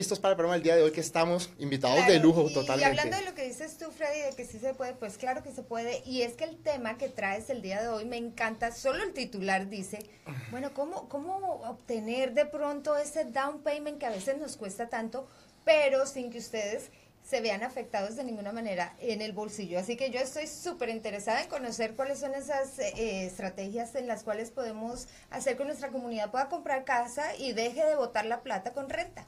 Listos para el programa del día de hoy que estamos invitados de lujo totalmente. Y hablando de lo que dices tú, Freddy, de que sí se puede, pues claro que se puede. Y es que el tema que traes el día de hoy me encanta. Solo el titular dice, bueno, ¿cómo, cómo obtener de pronto ese down payment que a veces nos cuesta tanto, pero sin que ustedes se vean afectados de ninguna manera en el bolsillo. Así que yo estoy súper interesada en conocer cuáles son esas eh, estrategias en las cuales podemos hacer que nuestra comunidad pueda comprar casa y deje de botar la plata con renta.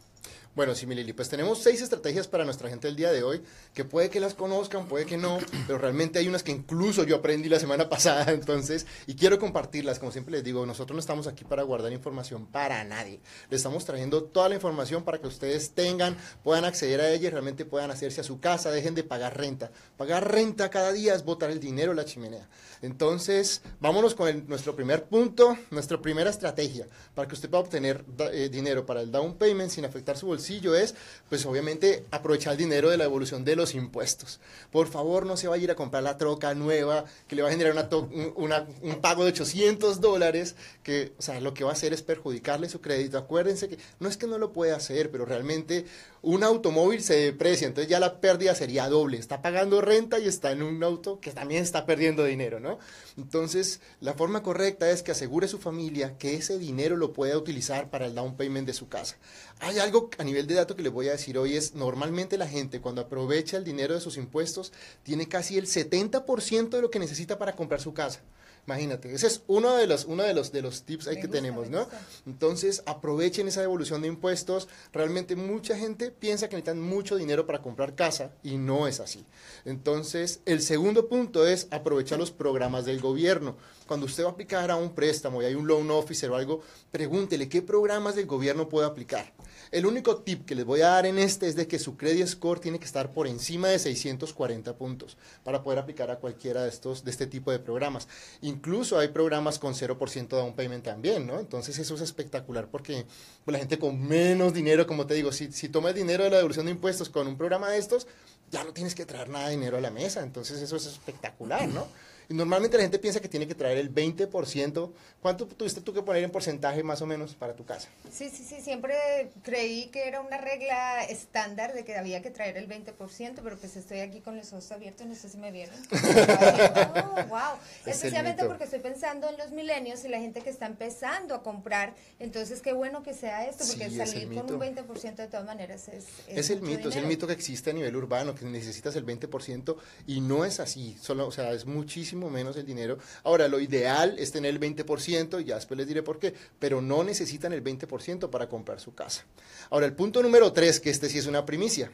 Bueno, sí, Milili, pues tenemos seis estrategias para nuestra gente el día de hoy, que puede que las conozcan, puede que no, pero realmente hay unas que incluso yo aprendí la semana pasada, entonces, y quiero compartirlas, como siempre les digo, nosotros no estamos aquí para guardar información para nadie, le estamos trayendo toda la información para que ustedes tengan, puedan acceder a ella realmente puedan hacerse a su casa, dejen de pagar renta. Pagar renta cada día es botar el dinero a la chimenea. Entonces, vámonos con nuestro primer punto, nuestra primera estrategia para que usted pueda obtener eh, dinero para el down payment sin afectar su bolsillo es, pues obviamente, aprovechar el dinero de la evolución de los impuestos. Por favor, no se vaya a ir a comprar la troca nueva que le va a generar un pago de 800 dólares, que, o sea, lo que va a hacer es perjudicarle su crédito. Acuérdense que no es que no lo puede hacer, pero realmente un automóvil se deprecia, entonces ya la pérdida sería doble. Está pagando renta y está en un auto que también está perdiendo dinero, ¿no? Entonces, la forma correcta es que asegure su familia que ese dinero lo pueda utilizar para el down payment de su casa. Hay algo a nivel de dato que les voy a decir hoy es, normalmente la gente cuando aprovecha el dinero de sus impuestos tiene casi el 70% de lo que necesita para comprar su casa. Imagínate, ese es uno de los, uno de los, de los tips ahí que tenemos, ¿no? Entonces, aprovechen esa devolución de impuestos. Realmente mucha gente piensa que necesitan mucho dinero para comprar casa y no es así. Entonces, el segundo punto es aprovechar los programas del gobierno. Cuando usted va a aplicar a un préstamo y hay un loan officer o algo, pregúntele qué programas del gobierno puede aplicar. El único tip que les voy a dar en este es de que su credit score tiene que estar por encima de 640 puntos para poder aplicar a cualquiera de estos de este tipo de programas. Incluso hay programas con 0% down payment también, ¿no? Entonces eso es espectacular porque pues, la gente con menos dinero, como te digo, si, si toma el dinero de la devolución de impuestos con un programa de estos, ya no tienes que traer nada de dinero a la mesa. Entonces eso es espectacular, ¿no? Y normalmente la gente piensa que tiene que traer el 20%. ¿Cuánto tuviste tú que poner en porcentaje más o menos para tu casa? Sí, sí, sí. Siempre creí que era una regla estándar de que había que traer el 20%, pero pues estoy aquí con los ojos abiertos, no sé si me vieron. oh, wow. Especialmente porque estoy pensando en los milenios y la gente que está empezando a comprar. Entonces, qué bueno que sea esto, porque salir con un 20% de todas maneras es... Es, el mito, es el mito que existe a nivel urbano, que necesitas el 20% y no es así. Solo, o sea, es muchísimo menos el dinero. Ahora, lo ideal es tener el 20%, y ya después les diré por qué, pero no necesitan el 20% para comprar su casa. Ahora, el punto número 3, que este sí es una primicia,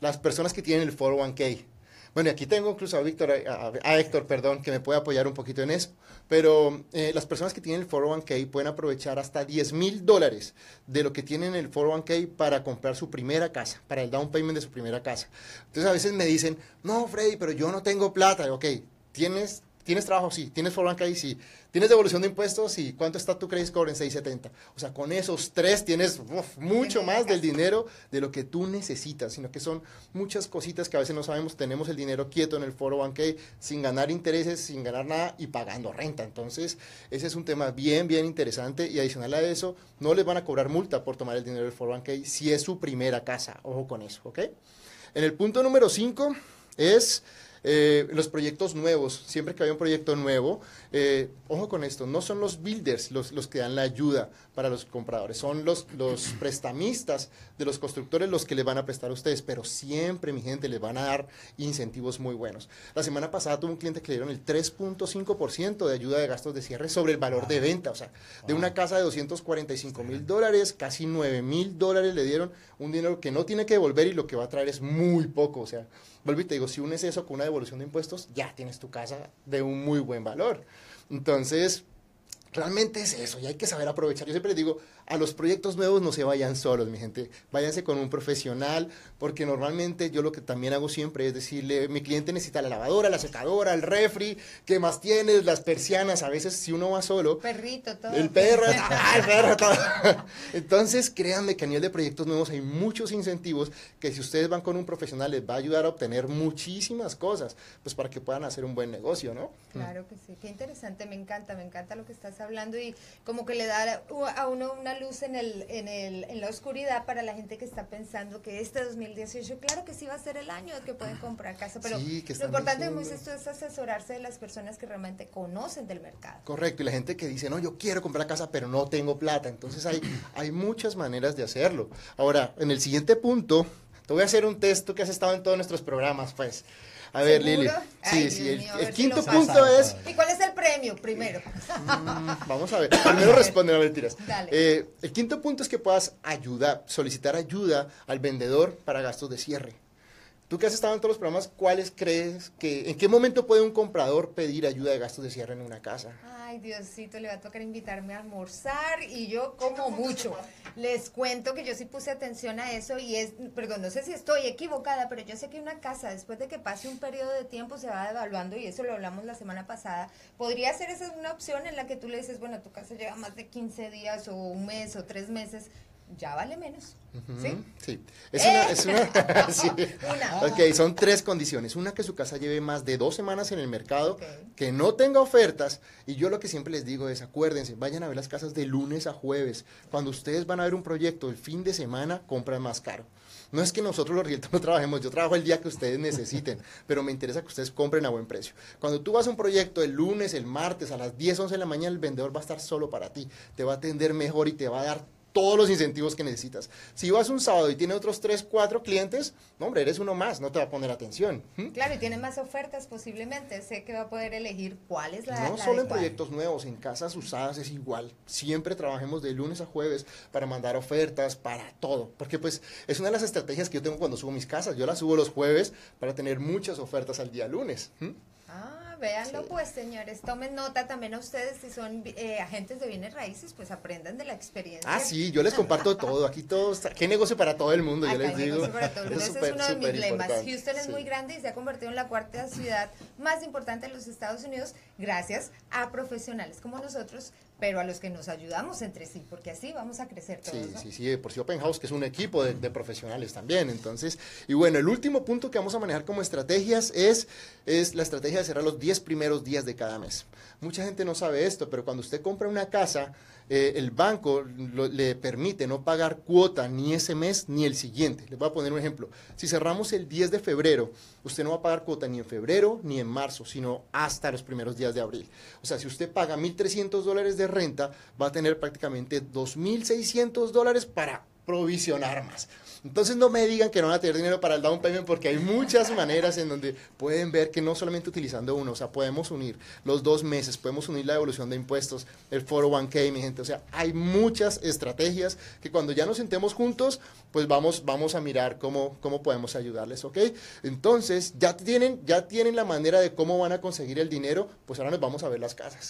las personas que tienen el 401k. Bueno, aquí tengo incluso a Víctor, a, Héctor, perdón, que me puede apoyar un poquito en eso. Pero eh, las personas que tienen el 401k pueden aprovechar hasta 10 mil dólares de lo que tienen el 401k para comprar su primera casa, para el down payment de su primera casa. Entonces a veces me dicen, no, Freddy, pero yo no tengo plata. Ok, tienes ¿Tienes trabajo? Sí. ¿Tienes forbanca? Sí. ¿Tienes devolución de impuestos? Sí. ¿Cuánto está tu credit score en 670? O sea, con esos tres tienes mucho más del dinero de lo que tú necesitas, sino que son muchas cositas que a veces no sabemos. Tenemos el dinero quieto en el foro k sin ganar intereses, sin ganar nada y pagando renta. Entonces, ese es un tema bien, bien interesante y adicional a eso, no les van a cobrar multa por tomar el dinero del foro k si es su primera casa. Ojo con eso, ¿ok? En el punto número 5 es eh, los proyectos nuevos, siempre que hay un proyecto nuevo, eh, ojo con esto, no son los builders los, los, que dan la ayuda para los compradores, son los, los prestamistas de los constructores los que le van a prestar a ustedes, pero siempre, mi gente, les van a dar incentivos muy buenos. La semana pasada tuve un cliente que le dieron el 3.5% de ayuda de gastos de cierre sobre el valor de venta, o sea, de una casa de 245 mil dólares, casi 9 mil dólares le dieron un dinero que no tiene que devolver y lo que va a traer es muy poco, o sea, vuelvo y te digo, si unes eso con una devolución de impuestos, ya tienes tu casa de un muy buen valor. Entonces, realmente es eso y hay que saber aprovechar. Yo siempre les digo, a los proyectos nuevos no se vayan solos, mi gente, váyanse con un profesional, porque normalmente yo lo que también hago siempre es decirle, mi cliente necesita la lavadora, la secadora, el refri, ¿qué más tienes? Las persianas, a veces si uno va solo... Perrito, todo. El perro, ah, el perro, todo. Entonces, créanme que a nivel de proyectos nuevos hay muchos incentivos que si ustedes van con un profesional les va a ayudar a obtener muchísimas cosas, pues para que puedan hacer un buen negocio, ¿no? Claro que sí, qué interesante, me encanta, me encanta lo que estás hablando y como que le da a uno una luz en, el, en, el, en la oscuridad para la gente que está pensando que este 2018, claro que sí va a ser el año que pueden comprar casa, pero lo importante, como dices tú, es asesorarse de las personas que realmente conocen del mercado. Correcto, y la gente que dice, no, yo quiero comprar casa, pero no tengo plata. Entonces hay, hay muchas maneras de hacerlo. Ahora, en el siguiente punto, te voy a hacer un texto que has estado en todos nuestros programas, pues. A ver, Lili. Sí, sí, el, quinto punto es... ¿Y cuál es el premio primero? Mm, vamos a ver. Primero responde, no mentiras. Dale. Eh, el quinto punto es que puedas ayudar, solicitar ayuda al vendedor para gastos de cierre. Tú que has estado en todos los programas, ¿cuáles crees que, en qué momento puede un comprador pedir ayuda de gastos de cierre en una casa? Ay, Diosito, le va a tocar invitarme a almorzar y yo como mucho. Les cuento que yo sí puse atención a eso y es, perdón, no sé si estoy equivocada, pero yo sé que una casa, después de que pase un periodo de tiempo, se va devaluando y eso lo hablamos la semana pasada. Podría ser esa una opción en la que tú le dices, bueno, tu casa lleva más de 15 días o un mes o tres meses ya vale menos. ¿Sí? Sí. Es una, es una, sí. Ok, son tres condiciones. Una, que su casa lleve más de dos semanas en el mercado, que no tenga ofertas. Y yo lo que siempre les digo es, acuérdense, vayan a ver las casas de lunes a jueves. Cuando ustedes van a ver un proyecto el fin de semana, compran más caro. No es que nosotros los realtores no trabajemos, yo trabajo el día que ustedes necesiten, pero me interesa que ustedes compren a buen precio. Cuando tú vas a un proyecto el lunes, el martes, a las 10, 11 de la mañana, el vendedor va a estar solo para ti, te va a atender mejor y te va a dar todos los incentivos que necesitas. Si vas un sábado y tiene otros 3, 4 clientes, no, hombre, eres uno más, no te va a poner atención. ¿Mm? Claro, y tiene más ofertas posiblemente, sé que va a poder elegir cuál es la No solo en proyectos nuevos, en casas usadas es igual. Siempre trabajemos de lunes a jueves para mandar ofertas, para todo. Porque pues es una de las estrategias que yo tengo cuando subo mis casas. Yo las subo los jueves para tener muchas ofertas al día lunes. ¿Mm? Ah, véanlo pues, señores. Tomen nota también a ustedes si son eh, agentes de bienes raíces, pues aprendan de la experiencia. Ah, sí, yo les comparto todo. Aquí todos, qué negocio para todo el mundo, yo les digo. Para todo Ese es uno de mis lemas. Houston es muy grande y se ha convertido en la cuarta ciudad más importante de los Estados Unidos gracias a profesionales como nosotros pero a los que nos ayudamos entre sí, porque así vamos a crecer todos. Sí, sí, sí, por si Open House, que es un equipo de, profesionales también. Entonces, y bueno, el último punto que vamos a manejar como estrategias es, es la estrategia de cerrar los 10 primeros días de cada mes. Mucha gente no sabe esto, pero cuando usted compra una casa, eh, el banco le permite no pagar cuota ni ese mes ni el siguiente. Les voy a poner un ejemplo. Si cerramos el 10 de febrero, usted no va a pagar cuota ni en febrero ni en marzo, sino hasta los primeros días de abril. O sea, si usted paga 1.300 dólares renta, va a tener prácticamente 2.600 dólares para provisionar más. Entonces no me digan que no van a tener dinero para el down payment porque hay muchas maneras en donde pueden ver que no solamente utilizando uno, o sea, podemos unir los dos meses, podemos unir la devolución de impuestos, el 401k, mi gente, o sea, hay muchas estrategias que cuando ya nos sentemos juntos, pues vamos, vamos a mirar cómo, cómo podemos ayudarles, ¿ok? Entonces, ya tienen, ya tienen la manera de cómo van a conseguir el dinero, pues ahora nos vamos a ver las casas.